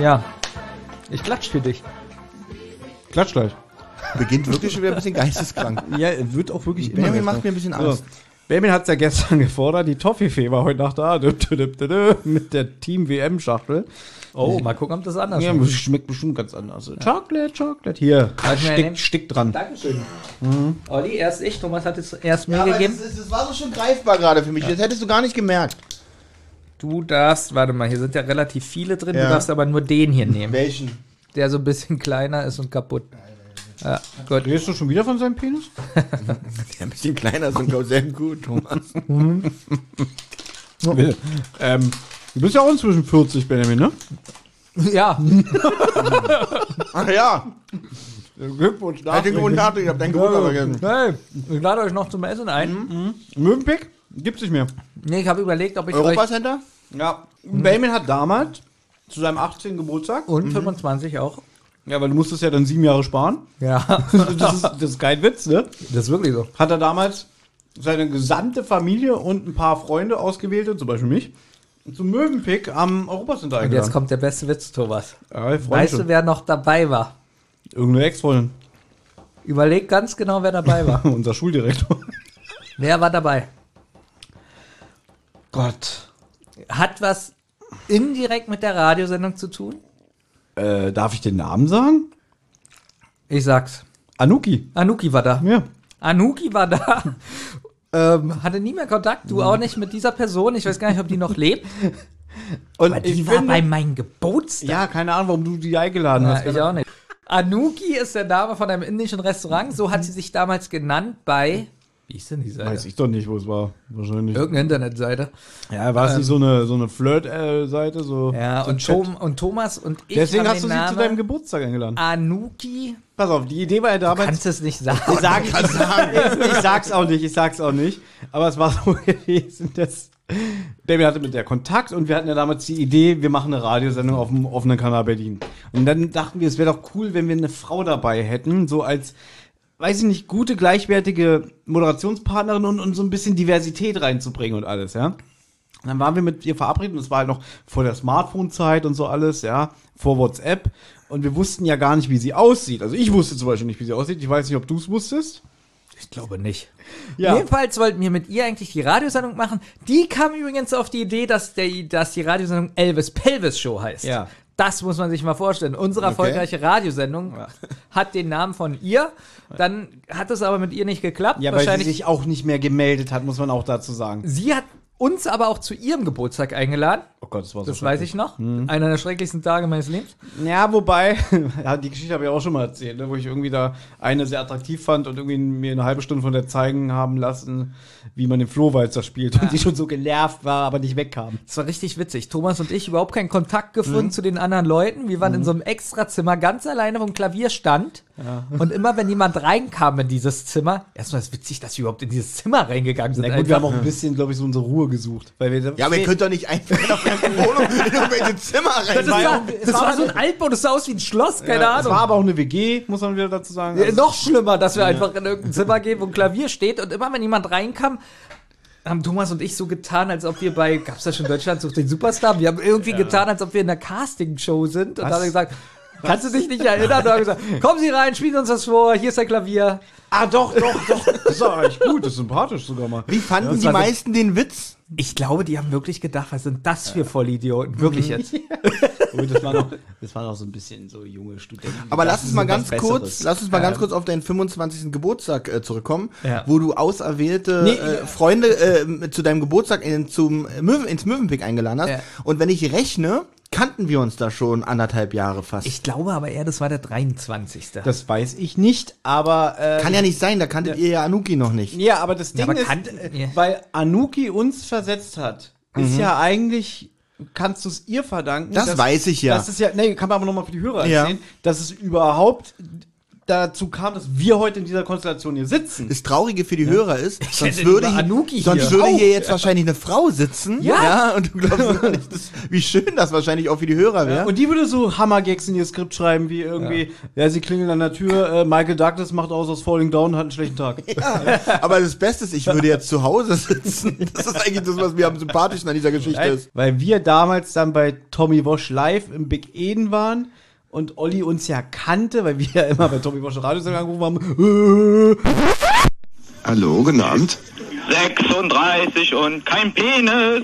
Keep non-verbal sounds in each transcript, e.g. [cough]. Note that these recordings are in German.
Ja. Ich klatsch für dich. Klatsch gleich. Beginnt wirklich schon wieder ein bisschen geisteskrank. [laughs] Ja, wird auch wirklich immer Benjamin besser. macht mir ein bisschen So. Angst. Benjamin hat's ja gestern [laughs] gefordert, die Toffifee war heute Nacht da, mit der Team-WM-Schachtel. Oh, mal gucken, ob das anders Ja, schmeckt. schmeckt bestimmt ganz anders. Chocolate, Chocolate. Hier, nehmen? stick, stick dran. Dankeschön. Olli, erst ich. Thomas hat es erst mir Ja, gegeben. das, ist- das war so schon greifbar gerade für mich. Das hättest du gar nicht gemerkt. Du darfst, warte mal, hier sind ja relativ viele drin. Ja. Du darfst aber nur den hier nehmen, Welchen? der so ein bisschen [laughs] kleiner ist und kaputt. Ja, gut. Redest du schon wieder von seinem Penis? [laughs] Der ein bisschen kleiner ist und glaube sehr gut, Thomas. [laughs] ähm, du bist ja auch inzwischen 40, Benjamin, ne? Ja, Ach ja, Glückwunsch guten Tag, ich hab deinen Geburtstag vergessen. hey, ich lade euch noch zum Essen ein. Möwenpick? Gibt's nicht mehr. Nee, ich habe überlegt, ob ich euch... Europacenter? Ja. Benjamin hat damals zu seinem 18. Geburtstag, Und 25 auch. ja, weil du musstest ja dann sieben Jahre sparen. Ja, [laughs] Das ist, das ist kein Witz, ne? das ist wirklich so. Hat er damals seine gesamte Familie und ein paar Freunde ausgewählt, zum Beispiel mich, zum Möwenpick am Europacenter Und jetzt eingeladen. kommt der beste Witz, Thomas. Ja, Weißt du, wer noch dabei war? Irgendeine Ex-Freundin. Überleg ganz genau, wer dabei war. [laughs] Unser Schuldirektor. wer war dabei? Gott. Hat was indirekt mit der Radiosendung zu tun? Äh, darf ich den Namen sagen? Ich sag's. Anuki. Anuki war da. Ja. Anuki war da. [laughs] ähm, hatte nie mehr Kontakt. Du auch nicht mit dieser Person. Ich weiß gar nicht, ob die noch lebt. [laughs] Und Aber die war bei meinem Geburtstag. Ja, keine Ahnung, warum du die eingeladen Ja, hast. ich auch nicht. Anuki ist der Name von einem indischen Restaurant. So hat sie sich damals genannt bei. Wie ist denn die Seite? Weiß ich doch nicht, wo es war. Wahrscheinlich. Irgendeine Internetseite. Ja, war es nicht so eine, so eine Flirt-Seite? So, Ja, so und? Tom, und Thomas und ich Deswegen hast du sie zu deinem Geburtstag eingeladen. Anuki. Pass auf, die Idee war ja damals. Kannst es nicht sagen. Ich, sag, [laughs] ich, ich sag's auch nicht, ich sag's auch nicht. Aber es war so [laughs] gewesen, dass Baby hatte mit der Kontakt und wir hatten ja damals die Idee, wir machen eine Radiosendung auf dem offenen Kanal Berlin. Und dann dachten wir, es wäre doch cool, wenn wir eine Frau dabei hätten, so als, weiß ich nicht, gute, gleichwertige Moderationspartnerin und, und so ein bisschen Diversität reinzubringen und alles, ja. Und dann waren wir mit ihr verabredet und es war halt noch vor der Smartphone-Zeit und so alles, ja, vor WhatsApp. Und wir wussten ja gar nicht, wie sie aussieht. Also ich wusste zum Beispiel nicht, wie sie aussieht. Ich weiß nicht, ob du es wusstest. Ich glaube nicht. Ja. Jedenfalls wollten wir mit ihr eigentlich die Radiosendung machen. Die kam übrigens auf die Idee, dass, der, dass die Radiosendung Elvis Pelvis Show heißt. Ja. Das muss man sich mal vorstellen. Unsere erfolgreiche Radiosendung hat den Namen von ihr. Dann hat es aber mit ihr nicht geklappt. Ja, weil sie Wahrscheinlich. sich auch nicht mehr gemeldet hat, muss man auch dazu sagen. sie hat uns aber auch zu ihrem Geburtstag eingeladen. Oh Gott, das war Das weiß ich noch. Einer der schrecklichsten Tage meines Lebens. Ja, wobei, [laughs] ja, die Geschichte habe ich auch schon mal erzählt, ne, wo ich irgendwie da eine sehr attraktiv fand und irgendwie mir eine halbe Stunde von der zeigen haben lassen, wie man den Flohwalzer spielt und die schon so genervt war, aber nicht wegkam. Das war richtig witzig. Thomas und ich überhaupt keinen Kontakt gefunden zu den anderen Leuten. Wir waren in so einem Extrazimmer ganz alleine vom Klavier stand. Und immer wenn jemand reinkam in dieses Zimmer, erstmal ist es witzig, dass wir überhaupt in dieses Zimmer reingegangen sind. Na gut, wir haben auch ein bisschen, glaube ich, so unsere Ruhe gesucht. Weil wir Ja, aber ihr könnt doch nicht einfach in eine Wohnung [laughs] in irgendwelche Zimmer das rein. war, es das war war so ein Altbau, das sah aus wie ein Schloss, keine ja, Es Ahnung. war aber auch eine WG, muss man wieder dazu sagen. Ja, noch schlimmer, dass wir einfach in irgendein Zimmer gehen, wo ein Klavier steht und immer wenn jemand reinkam, haben Thomas und ich so getan, als ob wir bei, gab's da schon Deutschland sucht den Superstar? Wir haben irgendwie getan, als ob wir in einer Castingshow sind und Was? haben gesagt, kannst du dich nicht erinnern? Und haben gesagt, kommen Sie rein, spielen uns das vor, hier ist der Klavier. ah, doch, doch, doch. [laughs] Das ist eigentlich gut, das ist sympathisch sogar mal. Wie fanden das die meisten den Witz? Ich glaube, die haben wirklich gedacht, was sind das für Vollidioten? Wirklich jetzt. [laughs] Gut, das war noch, das war noch so ein bisschen so junge Studenten. Aber lass uns mal ganz kurz, lass uns mal ganz kurz auf deinen 25. Geburtstag äh, zurückkommen, Ja. wo du auserwählte Nee, äh, Freunde äh, zu deinem Geburtstag in, zum Möwen, ins Möwenpick eingeladen hast. Ja. Und wenn ich rechne, kannten wir uns da schon anderthalb Jahre fast. Ich glaube aber eher, das war der 23. Das weiß ich nicht, aber. Äh, Kann ja nicht sein, da kanntet ihr ja Anuki noch nicht. Ja, aber das Ding aber ist, kann- äh, ja. weil Anuki uns versetzt hat, ist ja eigentlich, kannst du es ihr verdanken. Das dass- weiß ich ja. Das ist ja, nee, kann man aber nochmal für die Hörer Ja. erzählen, dass es überhaupt dazu kam, dass wir heute in dieser Konstellation hier sitzen. Das Traurige für die Hörer ist, sonst hätte würde, hier, sonst würde hier jetzt wahrscheinlich eine Frau sitzen. Ja. und du glaubst gar nicht, das, wie schön das wahrscheinlich auch für die Hörer wäre. Und die würde so Hammergags in ihr Skript schreiben, wie irgendwie, ja, sie klingeln an der Tür, äh, Michael Douglas macht aus aus Falling Down und hat einen schlechten Tag. [laughs] Ja, aber das Beste ist, ich würde jetzt zu Hause sitzen. Das ist eigentlich das, was mir am sympathischen an dieser Geschichte ist. Weil wir damals dann bei Tommy Walsh live im Big Eden waren und Olli uns ja kannte, weil wir ja immer bei Tommy Walsh Radiosendung angerufen haben. Hallo, guten Abend. 36 und kein Penis.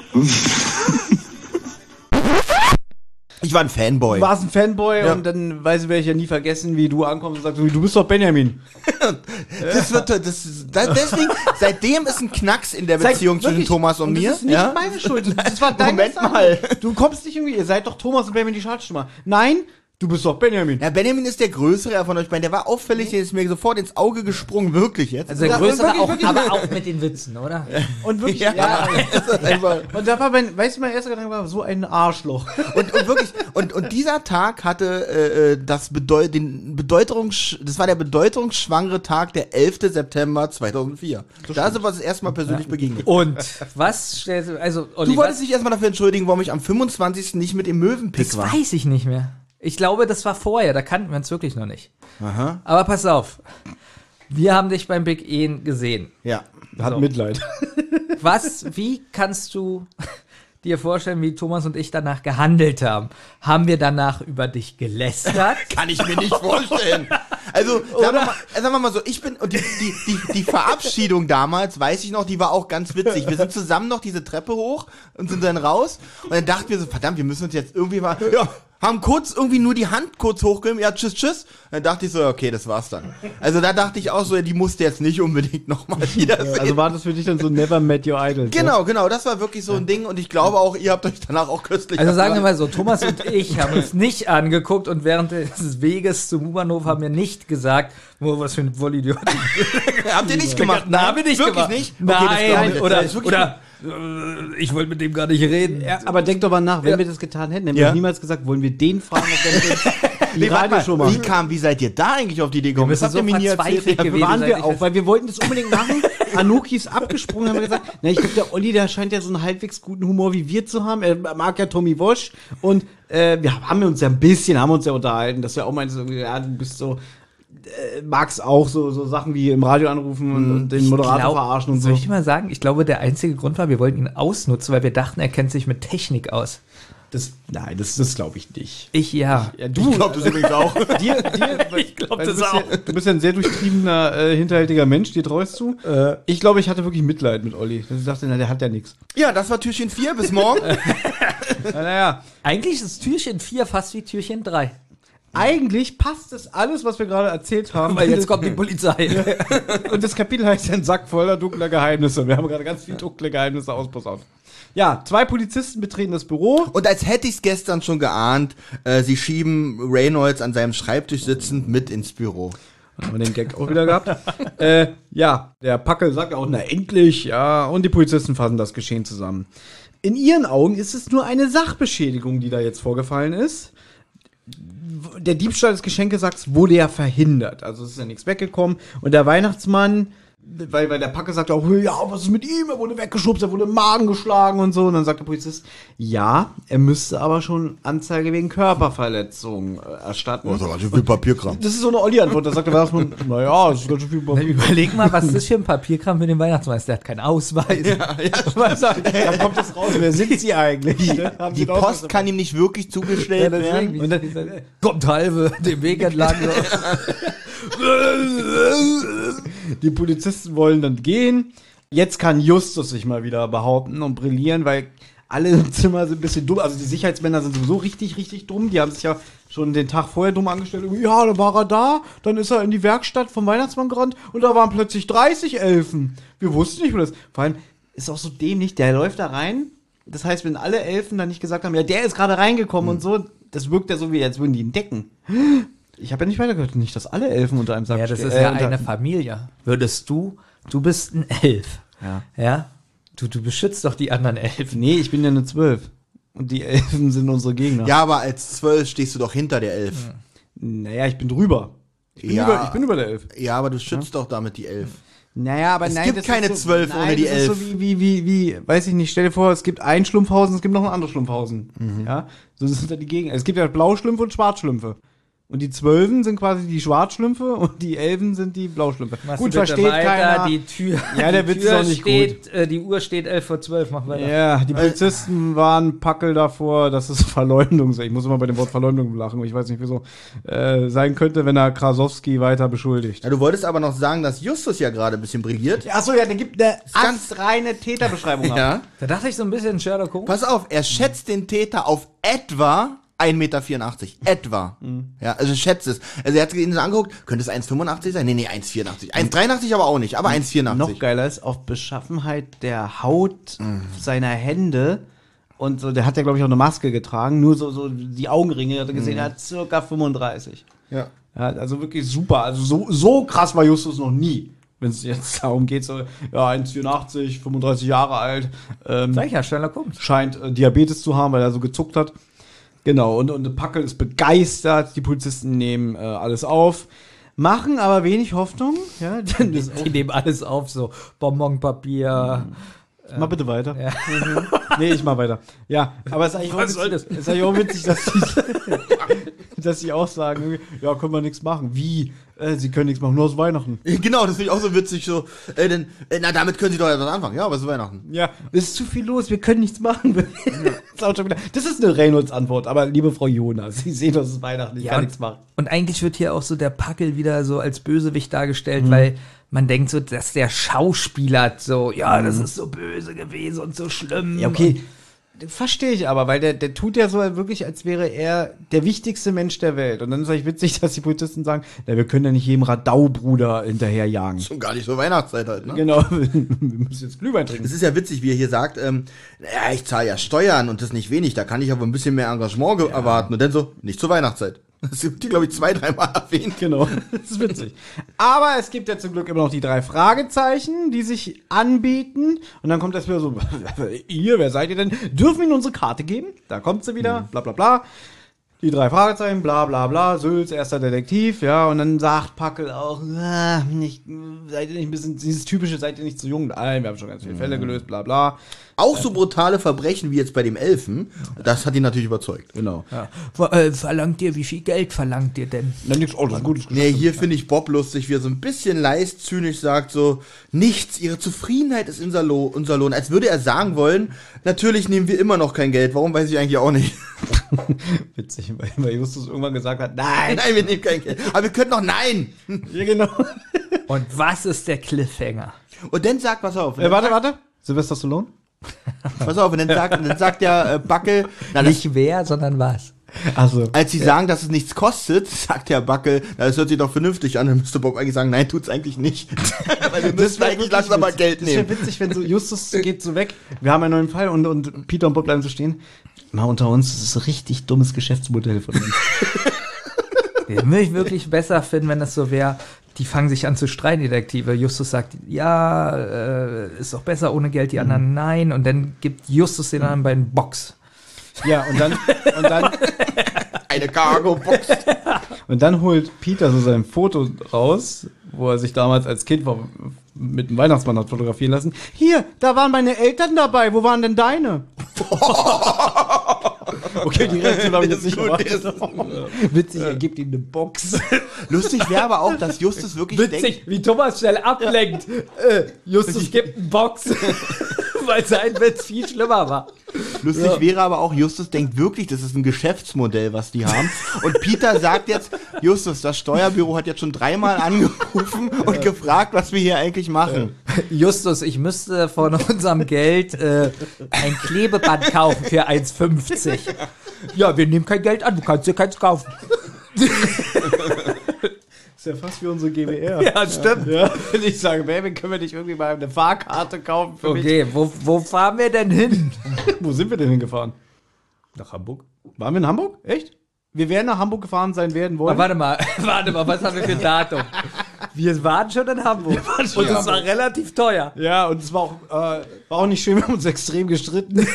Ich war ein Fanboy. Du warst ein Fanboy Ja. und dann weiß ich, werde ich ja nie vergessen, wie du ankommst und sagst, du bist doch Benjamin. [laughs] Das wird, das, ist- da, deswegen, seitdem ist ein Knacks in der Beziehung zwischen Wirklich. Thomas und, mir. Das ist nicht ja? meine Schuld. [laughs] Das war deine Moment Sache. mal. Du kommst nicht irgendwie, ihr seid doch Thomas und Benjamin die Schaltstürmer. Nein, du bist doch Benjamin. Ja, Benjamin ist der größere von euch beiden. Der war auffällig, der ist mir sofort ins Auge gesprungen, wirklich jetzt. Also der Ja, größere wirklich, auch, wirklich. aber auch mit den Witzen, oder? [laughs] Und wirklich, Ja. ja. Das einfach- Und da war mein, weißt du, mein erster Gedanke war, so ein Arschloch. [laughs] und, und wirklich, und, und dieser Tag hatte äh, äh, das Bedeut den Bedeutungs das war der bedeutungsschwangere Tag, der 11. September 2004. Da sind wir das erste Mal persönlich begegnet. Und was stellst du, also Olli, Du wolltest was, dich erstmal dafür entschuldigen, warum ich am 25. nicht mit dem Möwenpick das war. weiß ich nicht mehr. Ich glaube, das war vorher, da kannten wir uns wirklich noch nicht. Aha. Aber pass auf. Wir haben dich beim Big Ehen gesehen. Ja. Hat So. Mitleid. [laughs] Was, wie kannst du [laughs] dir vorstellen, wie Thomas und ich danach gehandelt haben? Haben wir danach über dich gelästert? [laughs] Kann ich mir nicht vorstellen. Also, sagen wir, mal, äh, sagen wir mal so, ich bin, und die, die, die, die Verabschiedung damals, weiß ich noch, die war auch ganz witzig. Wir sind zusammen noch diese Treppe hoch und sind dann raus. Und dann dachten wir so, verdammt, wir müssen uns jetzt irgendwie mal, ja, haben kurz irgendwie nur die Hand kurz hochgegeben, ja, tschüss, tschüss. Dann dachte ich so, okay, das war's dann. Also da dachte ich auch so, ja, die musste jetzt nicht unbedingt nochmal [laughs] wieder sehen. Also war das für dich dann so Never Met Your Idol. Genau, genau, das war wirklich so ein Ding und ich glaube auch, ihr habt euch danach auch köstlich Also sagen wir mal so, Thomas und ich haben uns nicht angeguckt und während des Weges zum U-Bahnhof haben wir nicht gesagt, oh, was für ein Vollidiot. [laughs] Habt ihr nicht gemacht? Na, haben wir nicht wirklich gemacht. nicht? Okay, Nein, ich. oder, Das ist wirklich- oder ich wollte mit dem gar nicht reden. Ja, aber denk doch mal nach, wenn Ja. wir das getan hätten, hätten Ja. wir niemals gesagt, wollen wir den fragen, ob der mit uns [laughs] die Nee, warte Radioshow mal, wie kam, wie seid ihr da eigentlich auf die Idee gekommen? Das habt ihr so mir nie erzählt. gewesen waren wir auch, weil wir wollten das unbedingt machen. Anuki ist abgesprungen, haben wir gesagt, na, ich glaube, der Olli, der scheint ja so einen halbwegs guten Humor wie wir zu haben. Er mag ja Tommy Walsh und äh, wir haben uns ja ein bisschen, haben uns ja unterhalten, dass wir auch meinte, so, ja, du bist so, äh, magst auch so, so Sachen wie im Radio anrufen und, und den Moderator glaub, verarschen und so. Soll ich mal sagen, ich glaube, der einzige Grund war, wir wollten ihn ausnutzen, weil wir dachten, er kennt sich mit Technik aus. Das, nein, das, das glaube ich nicht. Ich ja. Ja, du, glaube das übrigens auch. [laughs] dir, dir, [laughs] Ich glaub, weil das du bist auch. Ja, du bist ja ein sehr durchtriebener, äh, hinterhältiger Mensch, dir treust du. ich glaube, ich hatte wirklich Mitleid mit Olli. Ich dachte, na, der hat ja nichts. Ja, das war Türchen 4, bis morgen. [laughs] Na, naja, Eigentlich ist Türchen 4 fast wie Türchen 3. eigentlich passt das alles, was wir gerade erzählt haben. Weil jetzt kommt die [laughs] Polizei. [laughs] Und das Kapitel heißt ein Sack voller dunkler Geheimnisse. Wir haben gerade ganz viele dunkle Geheimnisse ausposaunt. Ja, zwei Polizisten betreten das Büro. Und als hätte ich es gestern schon geahnt, äh, sie schieben Reynolds an seinem Schreibtisch sitzend mit ins Büro. Haben wir den Gag auch wieder gehabt. [laughs] äh, ja, der Packel sagt auch, na endlich, ja, und die Polizisten fassen das Geschehen zusammen. In ihren Augen ist es nur eine Sachbeschädigung, die da jetzt vorgefallen ist. Der Diebstahl des Geschenkesacks wurde ja verhindert. Also es ist ja nichts weggekommen. Und der Weihnachtsmann, weil, weil der Packe sagt auch, ja, was ist mit ihm? Er wurde weggeschubst, er wurde im Magen geschlagen und so. Und dann sagt der Polizist, ja, er müsste aber schon Anzeige wegen Körperverletzung äh, erstatten. ganz schön viel Papierkram. Das ist so eine Olli-Antwort. Da sagt der Weihnachtsmann, [laughs] naja, das ist ganz schön viel Papier. Überleg mal, was ist das für ein Papierkram für den Weihnachtsmeister? Der hat keinen Ausweis. [laughs] [laughs] Dann kommt das raus. Wer sind sie eigentlich? Haben Die drauf- Post kann ihm nicht wirklich zugestellt werden. Und dann kommt halbe den Weg entlang. Die Polizisten wollen dann gehen. Jetzt kann Justus sich mal wieder behaupten und brillieren, weil alle im Zimmer sind ein bisschen dumm. Also die Sicherheitsmänner sind sowieso richtig, richtig dumm. Die haben sich ja schon den Tag vorher dumm angestellt. Ja, dann war er da, dann ist er in die Werkstatt vom Weihnachtsmann gerannt und da waren plötzlich 30 Elfen. Wir wussten nicht, wo das. Vor allem ist auch so dämlich, der läuft da rein. Das heißt, wenn alle Elfen dann nicht gesagt haben, ja, der ist gerade reingekommen und so, das wirkt ja so, wie als würden die ihn decken. Ich habe ja nicht weitergehört, nicht, dass alle Elfen unter einem Sack Ja, das stehen. ist ja Äh, eine Familie. Würdest du, du bist ein Elf. Ja. Ja? Du, du beschützt doch die anderen Elfen. Nee, ich bin ja eine Zwölf. Und die Elfen sind unsere Gegner. Ja, aber als zwölf stehst du doch hinter der Elf. Naja, ich bin drüber. Ich bin, über, ich bin über der 11. Ja, aber du schützt doch damit die 11. Naja, aber Es nein, gibt das keine ist so, 12 nein, ohne die das ist 11. so wie, wie, wie, wie, weiß ich nicht, stell dir vor, es gibt ein Schlumpfhausen, es gibt noch ein anderes Schlumpfhausen. Mhm. Ja, so sind da die Gegend. Es gibt ja Blauschlümpfe und Schwarzschlümpfe. Und die Zwölfen sind quasi die Schwarzschlümpfe und die Elfen sind die Blauschlümpfe. Machst gut, versteht weiter, keiner. Die Tür, Ja, der die Witz ist Tür auch nicht steht, Äh, die Uhr steht 11 vor 12, mach weiter. ja, die Polizisten waren Packel davor, dass es [laughs] Verleumdung sei. Ich muss immer bei dem Wort Verleumdung lachen, ich weiß nicht wieso. Äh, sein könnte, wenn er Krasowski weiter beschuldigt. Ja, du wolltest aber noch sagen, dass Justus ja gerade ein bisschen brilliert. Achso, ja, der gibt eine ganz- reine Täterbeschreibung ab. Ja. Da dachte ich so ein bisschen Sherlock Holmes. Pass auf, er schätzt den Täter auf etwa 1,84 Meter. Etwa. Mhm. Ja, also schätzt es. Also er hat ihn so angeguckt, könnte es 1,85 sein? Nee, nee, 1,84. 1,83 aber auch nicht, aber 1,84. Noch geiler ist auf Beschaffenheit der Haut seiner Hände. Und so, der hat ja, glaube ich, auch eine Maske getragen. Nur so, so die Augenringe hat er gesehen, er hat circa 35. Ja. Ja, also wirklich super. Also so, so krass war Justus noch nie. Wenn es jetzt darum geht, so, ja, 1,84, 35 Jahre alt, ähm, Sag ich ja, Sherlock Holmes. scheint äh, Diabetes zu haben, weil er so gezuckt hat. Genau, und, und Packel ist begeistert, die Polizisten nehmen äh, alles auf, machen aber wenig Hoffnung. Ja, [laughs] denn das Die nehmen alles auf, so Bonbonpapier. Mach bitte weiter. Mhm. [laughs] Nee, ich mach weiter. Ja, aber es ist eigentlich, auch Was soll witzig, das? ist eigentlich auch witzig, dass die, [laughs] [laughs] dass sie auch sagen, ja, können wir nichts machen. Wie? Äh, sie können nichts machen, nur aus Weihnachten. [laughs] Genau, das finde ich auch so witzig. So, äh, denn, äh, na, damit können sie doch etwas anfangen. Ja, aber es ist Weihnachten. Ja, es ist zu viel los, wir können nichts machen. [laughs] das, ist das ist eine Reynolds-Antwort, aber liebe Frau Jonas, Sie sehen, das ist Weihnachten, ich Ja, kann nichts machen. Und eigentlich wird hier auch so der Packel wieder so als Bösewicht dargestellt, weil man denkt so, dass der Schauspieler so, ja, das ist so böse gewesen und so schlimm. Ja, okay. Verstehe ich aber, weil der, der tut ja so wirklich, als wäre er der wichtigste Mensch der Welt. Und dann ist eigentlich witzig, [laughs] dass die Polizisten sagen, na, wir können ja nicht jedem Radaubruder hinterherjagen. Schon gar nicht so Weihnachtszeit halt, ne? Genau, [laughs] wir müssen jetzt Glühwein trinken. Es ist ja witzig, wie er hier sagt, ähm, ja, ich zahle ja Steuern und das nicht wenig, da kann ich aber ein bisschen mehr Engagement ge- erwarten. Und dann so, nicht zur Weihnachtszeit. [laughs] Das wird glaube ich, zwei, dreimal erwähnt. Genau, das ist witzig. Aber es gibt ja zum Glück immer noch die drei Fragezeichen, die sich anbieten. Und dann kommt das wieder so, [laughs] ihr, wer seid ihr denn? Dürfen wir Ihnen unsere Karte geben? Da kommt sie wieder, bla bla bla. Die drei Fragezeichen, bla bla bla, Sülz, erster Detektiv, ja, und dann sagt Packel auch, ah, nicht, seid ihr nicht ein bisschen, dieses typische, seid ihr nicht zu jung? Nein, wir haben schon ganz viele Fälle gelöst, bla bla. Auch so brutale Verbrechen wie jetzt bei dem Elfen, das hat ihn natürlich überzeugt. Genau. Ver äh, verlangt ihr, wie viel Geld verlangt ihr denn? Dann nix, oh, das ist ein gutes Nee, hier finde ich Bob lustig, wie er so ein bisschen leist zynisch sagt so, nichts, ihre Zufriedenheit ist unser, Lo unser Lohn. Als würde er sagen wollen, natürlich nehmen wir immer noch kein Geld. Warum weiß ich eigentlich auch nicht. [laughs] Witzig, weil, weil Justus irgendwann gesagt hat, nein, Nein, wir nehmen kein Geld. Aber wir können noch nein. [laughs] ja, genau. Und was ist der Cliffhanger? Und dann sagt, pass auf. Äh, warte, warte. Sylvester Stallone? [laughs] Pass auf, und dann sagt, dann sagt der äh, Backel, na, das, Nicht wer, sondern was. Also. als sie sagen, dass es nichts kostet, [laughs] sagt der Backel, na, das hört sich doch vernünftig an. Dann müsste Bob eigentlich sagen, nein, tut's eigentlich nicht. [laughs] Weil wir müssen eigentlich langsam mal. Geld Das wäre nehmen. witzig, wenn so Justus geht so weg. Wir haben einen neuen Fall und, und Peter und Bob bleiben so stehen. Mal unter uns, das ist ein richtig dummes Geschäftsmodell von uns. Würde ich wirklich besser finden, wenn das so wäre. Die fangen sich an zu streiten, die Detektive. Justus sagt, ja, äh, ist doch besser ohne Geld, die anderen nein. Und dann gibt Justus den anderen beiden Box. ja, und dann, und dann, [laughs] Eine Cargo-Box. und dann holt Peter so sein Foto raus, wo er sich damals als Kind vor, mit dem Weihnachtsmann hat fotografieren lassen. Hier, da waren meine Eltern dabei, wo waren denn deine? [laughs] [laughs] okay, die Reaktion habe ich jetzt nicht erwartet. [laughs] Witzig, er gibt ihm eine Box. [laughs] Lustig wäre aber auch, dass Justus wirklich denkt, Witzig, wie Thomas schnell ablenkt. Äh, Justus gibt einen Box, weil sein Witz viel schlimmer war. Lustig wäre aber auch, Justus denkt wirklich, das ist ein Geschäftsmodell, was die haben. Und Peter sagt jetzt, Justus, das Steuerbüro hat jetzt schon dreimal angerufen und gefragt, was wir hier eigentlich machen. Justus, ich müsste von unserem Geld äh, ein Klebeband kaufen für 1,50. Ja, wir nehmen kein Geld an, du kannst dir keins kaufen. [laughs] ist ja fast wie unsere GWR. [laughs] Ja, stimmt. Ja, wenn ich sage, Baby, können wir nicht irgendwie mal eine Fahrkarte kaufen für Okay, wo, wo fahren wir denn hin? mich? [laughs] Wo sind wir denn hingefahren? Nach Hamburg. Waren wir in Hamburg? Echt? Wir wären nach Hamburg gefahren sein werden wollen. Aber warte mal, [laughs] warte mal, was haben wir für ein Datum? Wir waren schon in Hamburg. und es war relativ teuer. ja, und es war auch, äh, war auch nicht schön, wir haben uns extrem gestritten.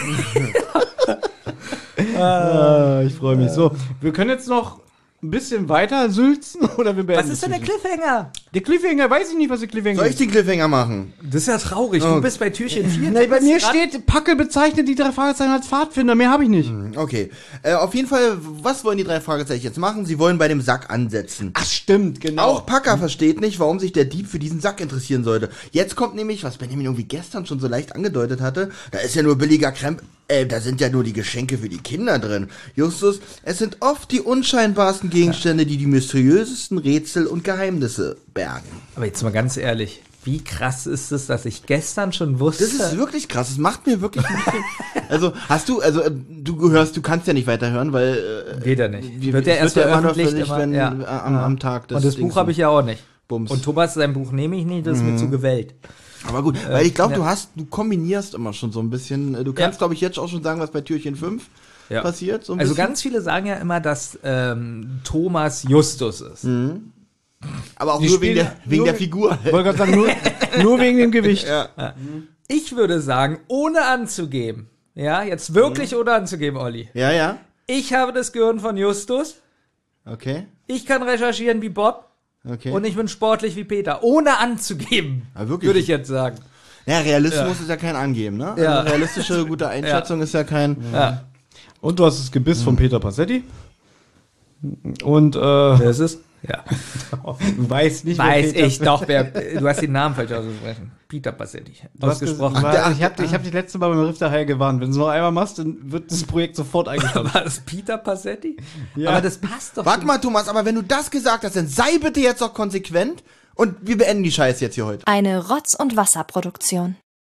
ah, ich freue mich. So, wir können jetzt noch ein bisschen weiter sülzen [laughs] oder wir beenden Was ist denn der? Cliffhanger? Der Cliffhanger, weiß ich nicht, was der Cliffhanger Soll ich ist. den Cliffhanger machen? Das ist ja traurig. Du bist bei Türchen 4. Nee, bei mir steht, Packel bezeichnet die drei Fragezeichen als Pfadfinder, mehr habe ich nicht. Okay. Äh, auf jeden Fall, was wollen die drei Fragezeichen jetzt machen? Sie wollen bei dem Sack ansetzen. Ach, stimmt, genau. Auch Packer versteht nicht, warum sich der Dieb für diesen Sack interessieren sollte. Jetzt kommt nämlich, was Benjamin irgendwie gestern schon so leicht angedeutet hatte, da ist ja nur billiger Kremp, äh, da sind ja nur die Geschenke für die Kinder drin. Justus, es sind oft die unscheinbarsten Gegenstände, die die mysteriösesten Rätsel und Geheimnisse bergen. Aber jetzt mal ganz ehrlich, wie krass ist es, dass ich gestern schon wusste. Das ist wirklich krass. Das macht mir wirklich. [laughs] Also, hast du, also, äh, du gehörst, du kannst ja nicht weiterhören, weil. Äh, Geht ja nicht. wir- wird ja erst wird ja immer wenn, ja. äh, am, am Tag des Und das Dings. Buch habe ich ja auch nicht. Bums. Und Thomas, sein Buch nehme ich nicht, das ist mir zu gewählt. Aber gut, weil ich glaube, ja. du hast, du kombinierst immer schon so ein bisschen. äh, Du kannst, Ja. glaube ich, jetzt auch schon sagen, was bei Türchen 5 Ja. passiert. So Also bisschen. ganz viele sagen ja immer, dass ähm, Thomas Justus ist. Aber auch Die nur wegen der, wegen nur- der Figur. Wollte gerade sagen, nur, [laughs] nur wegen dem Gewicht. Ja. Ich würde sagen, ohne anzugeben, ja, jetzt wirklich Mhm. ohne anzugeben, Olli. ja, ja. Ich habe das Gehirn von Justus, Okay. ich kann recherchieren wie Bob Okay. und ich bin sportlich wie Peter. Ohne anzugeben, Ah, wirklich? würde ich jetzt sagen. ja, Realismus ist ja kein Angeben, ne? Ja. Also realistische, [laughs] gute Einschätzung ist ja kein. Ja, Und du hast das Gebiss von Peter Passetti. Und, äh, das ist ja. du weißt nicht, wer Weiß Peter ich doch, wer, du hast den Namen falsch ausgesprochen. Peter Passetti. Du hast Ausgesprochen. gesagt, der- ich habe ich hab dich letzte Mal beim Riff der Haie gewarnt. Wenn du es noch einmal machst, dann wird das Projekt sofort eingestampft. War das Peter Passetti? Ja. Aber das passt doch. Warte mal, Thomas, aber wenn du das gesagt hast, dann sei bitte jetzt doch konsequent und wir beenden die Scheiße jetzt hier heute. Eine Rotz- und Wasserproduktion.